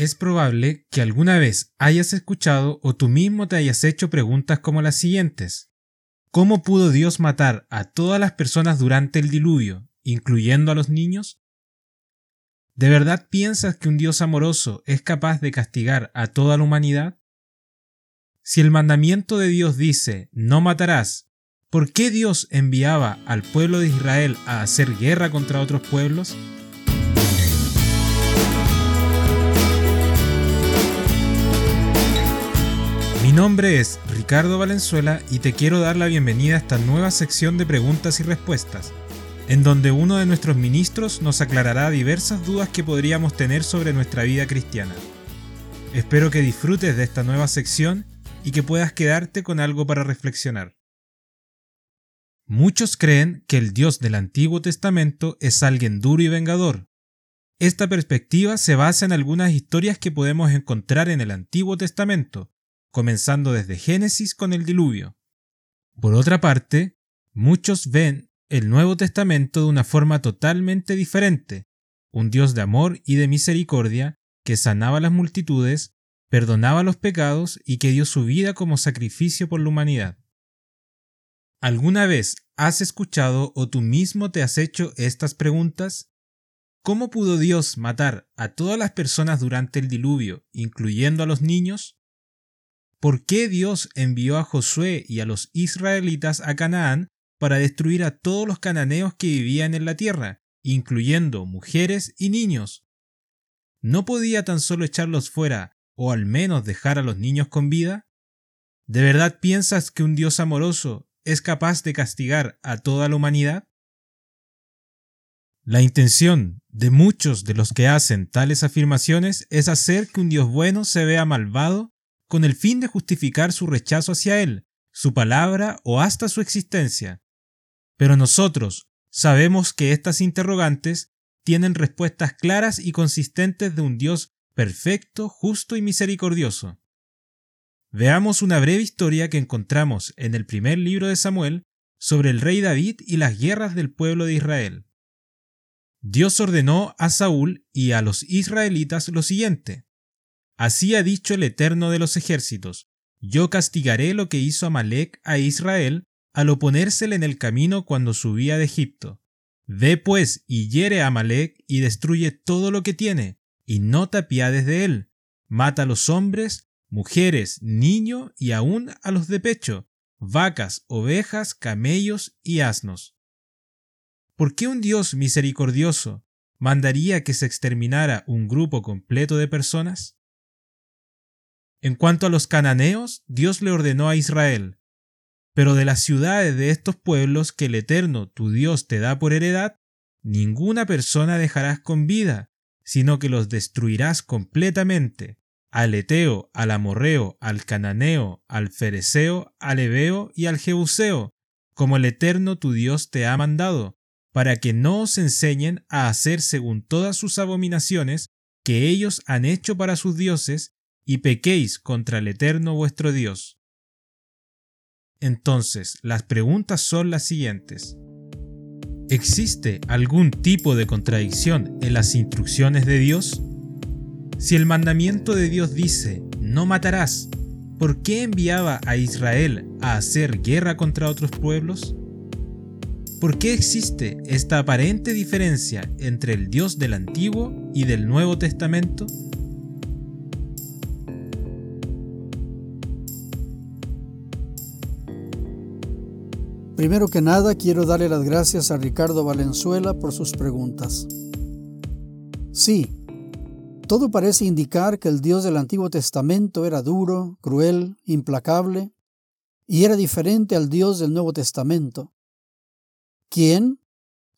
Es probable que alguna vez hayas escuchado o tú mismo te hayas hecho preguntas como las siguientes. ¿Cómo pudo Dios matar a todas las personas durante el diluvio, incluyendo a los niños? ¿De verdad piensas que un Dios amoroso es capaz de castigar a toda la humanidad? Si el mandamiento de Dios dice, no matarás, ¿por qué Dios enviaba al pueblo de Israel a hacer guerra contra otros pueblos? Mi nombre es Ricardo Valenzuela y te quiero dar la bienvenida a esta nueva sección de preguntas y respuestas, en donde uno de nuestros ministros nos aclarará diversas dudas que podríamos tener sobre nuestra vida cristiana. Espero que disfrutes de esta nueva sección y que puedas quedarte con algo para reflexionar. Muchos creen que el Dios del Antiguo Testamento es alguien duro y vengador. Esta perspectiva se basa en algunas historias que podemos encontrar en el Antiguo Testamento, comenzando desde Génesis con el diluvio. Por otra parte, muchos ven el Nuevo Testamento de una forma totalmente diferente, un Dios de amor y de misericordia que sanaba las multitudes, perdonaba los pecados y que dio su vida como sacrificio por la humanidad. ¿Alguna vez has escuchado o tú mismo te has hecho estas preguntas? ¿Cómo pudo Dios matar a todas las personas durante el diluvio, incluyendo a los niños? ¿Por qué Dios envió a Josué y a los israelitas a Canaán para destruir a todos los cananeos que vivían en la tierra, incluyendo mujeres y niños? ¿No podía tan solo echarlos fuera o al menos dejar a los niños con vida? ¿De verdad piensas que un Dios amoroso es capaz de castigar a toda la humanidad? La intención de muchos de los que hacen tales afirmaciones es hacer que un Dios bueno se vea malvado con el fin de justificar su rechazo hacia Él, su palabra o hasta su existencia. Pero nosotros sabemos que estas interrogantes tienen respuestas claras y consistentes de un Dios perfecto, justo y misericordioso. Veamos una breve historia que encontramos en el primer libro de Samuel sobre el rey David y las guerras del pueblo de Israel. Dios ordenó a Saúl y a los israelitas lo siguiente. Así ha dicho el Eterno de los ejércitos, yo castigaré lo que hizo Amalek a Israel al oponérsele en el camino cuando subía de Egipto. Ve pues y hiere a Amalek y destruye todo lo que tiene, y no te apiades de él. Mata a los hombres, mujeres, niños y aún a los de pecho, vacas, ovejas, camellos y asnos. ¿Por qué un Dios misericordioso mandaría que se exterminara un grupo completo de personas? En cuanto a los cananeos, Dios le ordenó a Israel, pero de las ciudades de estos pueblos que el Eterno, tu Dios, te da por heredad, ninguna persona dejarás con vida, sino que los destruirás completamente, al Eteo, al Amorreo, al Cananeo, al Fereceo, al Ebeo y al Jebuseo, como el Eterno tu Dios te ha mandado, para que no os enseñen a hacer según todas sus abominaciones que ellos han hecho para sus dioses, y pequéis contra el Eterno vuestro Dios. Entonces, las preguntas son las siguientes. ¿Existe algún tipo de contradicción en las instrucciones de Dios? Si el mandamiento de Dios dice, no matarás, ¿por qué enviaba a Israel a hacer guerra contra otros pueblos? ¿Por qué existe esta aparente diferencia entre el Dios del Antiguo y del Nuevo Testamento? Primero que nada, quiero darle las gracias a Ricardo Valenzuela por sus preguntas. Sí, todo parece indicar que el Dios del Antiguo Testamento era duro, cruel, implacable, y era diferente al Dios del Nuevo Testamento, quien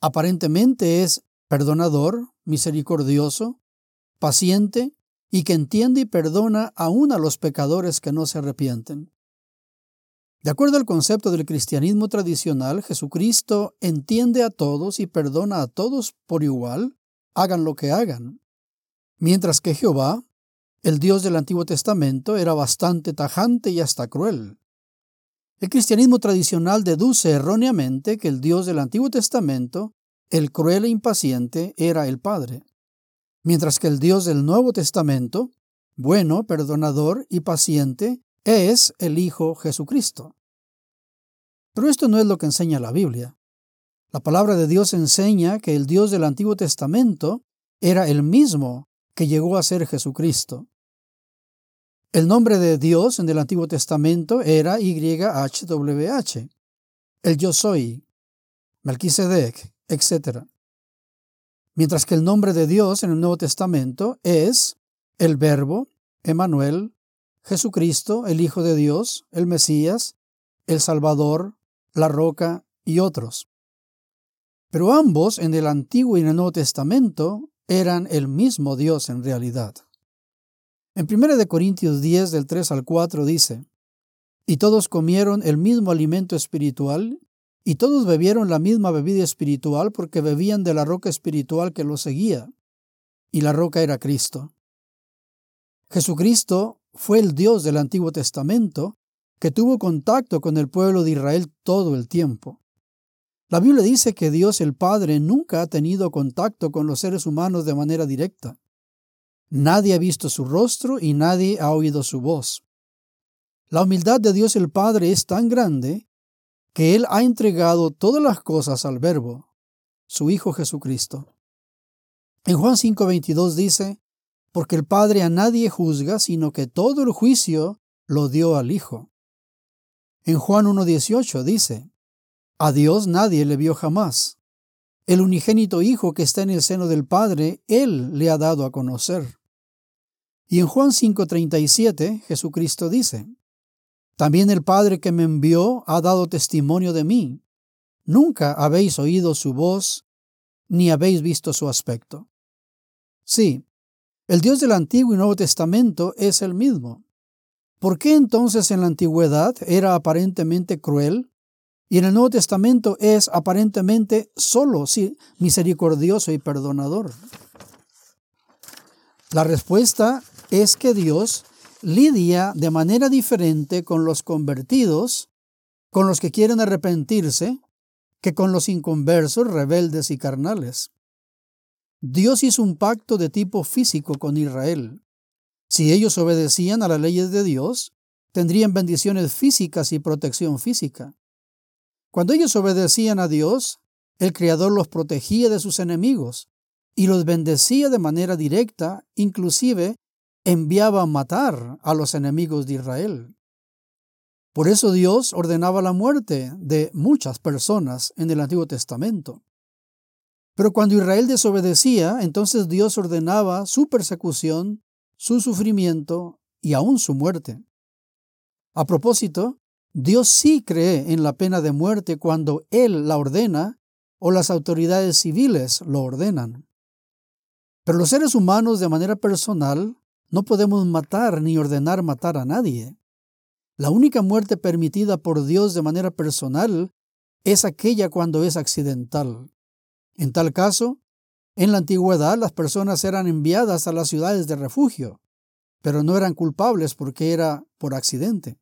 aparentemente es perdonador, misericordioso, paciente y que entiende y perdona aún a los pecadores que no se arrepienten. De acuerdo al concepto del cristianismo tradicional, Jesucristo entiende a todos y perdona a todos por igual, hagan lo que hagan. Mientras que Jehová, el Dios del Antiguo Testamento, era bastante tajante y hasta cruel. El cristianismo tradicional deduce erróneamente que el Dios del Antiguo Testamento, el cruel e impaciente, era el Padre. mientras que el Dios del Nuevo Testamento, bueno, perdonador y paciente, es el Hijo Jesucristo. Pero esto no es lo que enseña la Biblia. La palabra de Dios enseña que el Dios del Antiguo Testamento era el mismo que llegó a ser Jesucristo. El nombre de Dios en el Antiguo Testamento era YHWH, el yo soy, Melquisedec, etc. Mientras que el nombre de Dios en el Nuevo Testamento es el Verbo, Emanuel, Jesucristo, el Hijo de Dios, el Mesías, el Salvador, la Roca y otros. Pero ambos en el Antiguo y en el Nuevo Testamento eran el mismo Dios en realidad. En 1 Corintios 10 del 3 al 4 dice, Y todos comieron el mismo alimento espiritual, y todos bebieron la misma bebida espiritual porque bebían de la roca espiritual que los seguía, y la roca era Cristo. Jesucristo fue el Dios del Antiguo Testamento que tuvo contacto con el pueblo de Israel todo el tiempo. La Biblia dice que Dios el Padre nunca ha tenido contacto con los seres humanos de manera directa. Nadie ha visto su rostro y nadie ha oído su voz. La humildad de Dios el Padre es tan grande que Él ha entregado todas las cosas al Verbo, su Hijo Jesucristo. En Juan 5:22 dice, porque el Padre a nadie juzga, sino que todo el juicio lo dio al Hijo. En Juan 1.18 dice, A Dios nadie le vio jamás. El unigénito Hijo que está en el seno del Padre, Él le ha dado a conocer. Y en Juan 5.37 Jesucristo dice, También el Padre que me envió ha dado testimonio de mí. Nunca habéis oído su voz, ni habéis visto su aspecto. Sí, el Dios del Antiguo y Nuevo Testamento es el mismo. ¿Por qué entonces en la antigüedad era aparentemente cruel y en el Nuevo Testamento es aparentemente solo sí, misericordioso y perdonador? La respuesta es que Dios lidia de manera diferente con los convertidos, con los que quieren arrepentirse, que con los inconversos, rebeldes y carnales. Dios hizo un pacto de tipo físico con Israel. Si ellos obedecían a las leyes de Dios, tendrían bendiciones físicas y protección física. Cuando ellos obedecían a Dios, el Creador los protegía de sus enemigos y los bendecía de manera directa, inclusive enviaba a matar a los enemigos de Israel. Por eso Dios ordenaba la muerte de muchas personas en el Antiguo Testamento. Pero cuando Israel desobedecía, entonces Dios ordenaba su persecución, su sufrimiento y aún su muerte. A propósito, Dios sí cree en la pena de muerte cuando Él la ordena o las autoridades civiles lo ordenan. Pero los seres humanos de manera personal no podemos matar ni ordenar matar a nadie. La única muerte permitida por Dios de manera personal es aquella cuando es accidental. En tal caso, en la antigüedad las personas eran enviadas a las ciudades de refugio, pero no eran culpables porque era por accidente.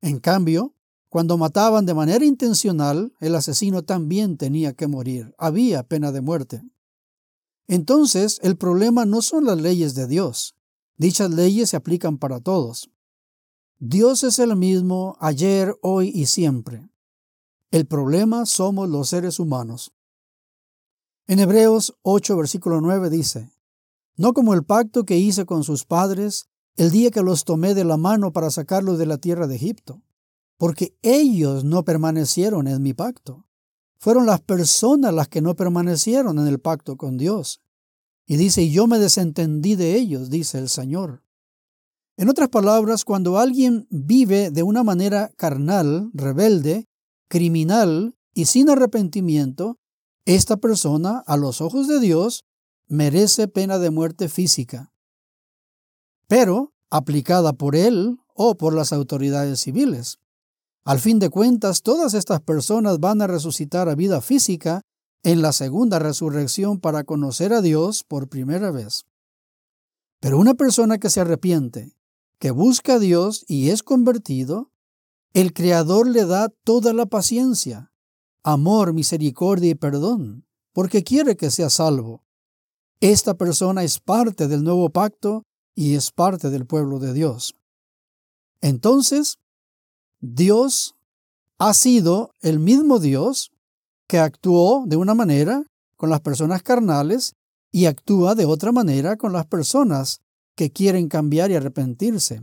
En cambio, cuando mataban de manera intencional, el asesino también tenía que morir. Había pena de muerte. Entonces, el problema no son las leyes de Dios. Dichas leyes se aplican para todos. Dios es el mismo ayer, hoy y siempre. El problema somos los seres humanos. En Hebreos 8, versículo 9 dice, No como el pacto que hice con sus padres el día que los tomé de la mano para sacarlos de la tierra de Egipto, porque ellos no permanecieron en mi pacto. Fueron las personas las que no permanecieron en el pacto con Dios. Y dice, y yo me desentendí de ellos, dice el Señor. En otras palabras, cuando alguien vive de una manera carnal, rebelde, criminal y sin arrepentimiento, esta persona, a los ojos de Dios, merece pena de muerte física, pero aplicada por él o por las autoridades civiles. Al fin de cuentas, todas estas personas van a resucitar a vida física en la segunda resurrección para conocer a Dios por primera vez. Pero una persona que se arrepiente, que busca a Dios y es convertido, el Creador le da toda la paciencia, amor, misericordia y perdón, porque quiere que sea salvo. esta persona es parte del nuevo pacto y es parte del pueblo de Dios. Entonces, Dios ha sido el mismo Dios que actuó de una manera con las personas carnales y actúa de otra manera con las personas que quieren cambiar y arrepentirse.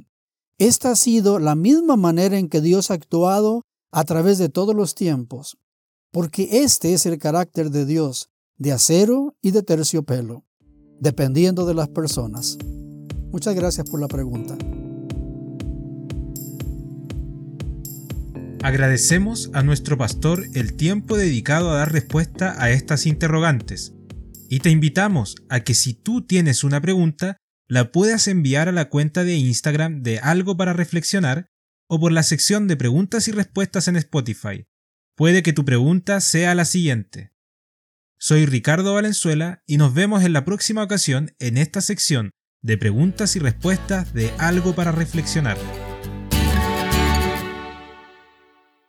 Esta ha sido la misma manera en que Dios ha actuado a través de todos los tiempos, porque este es el carácter de Dios, de acero y de terciopelo, dependiendo de las personas. Muchas gracias por la pregunta. Agradecemos a nuestro pastor el tiempo dedicado a dar respuesta a estas interrogantes y te invitamos a que si tú tienes una pregunta, la puedas enviar a la cuenta de Instagram de Algo para Reflexionar o por la sección de preguntas y respuestas en Spotify. Puede que tu pregunta sea la siguiente. Soy Ricardo Valenzuela y nos vemos en la próxima ocasión en esta sección de preguntas y respuestas de Algo para Reflexionar.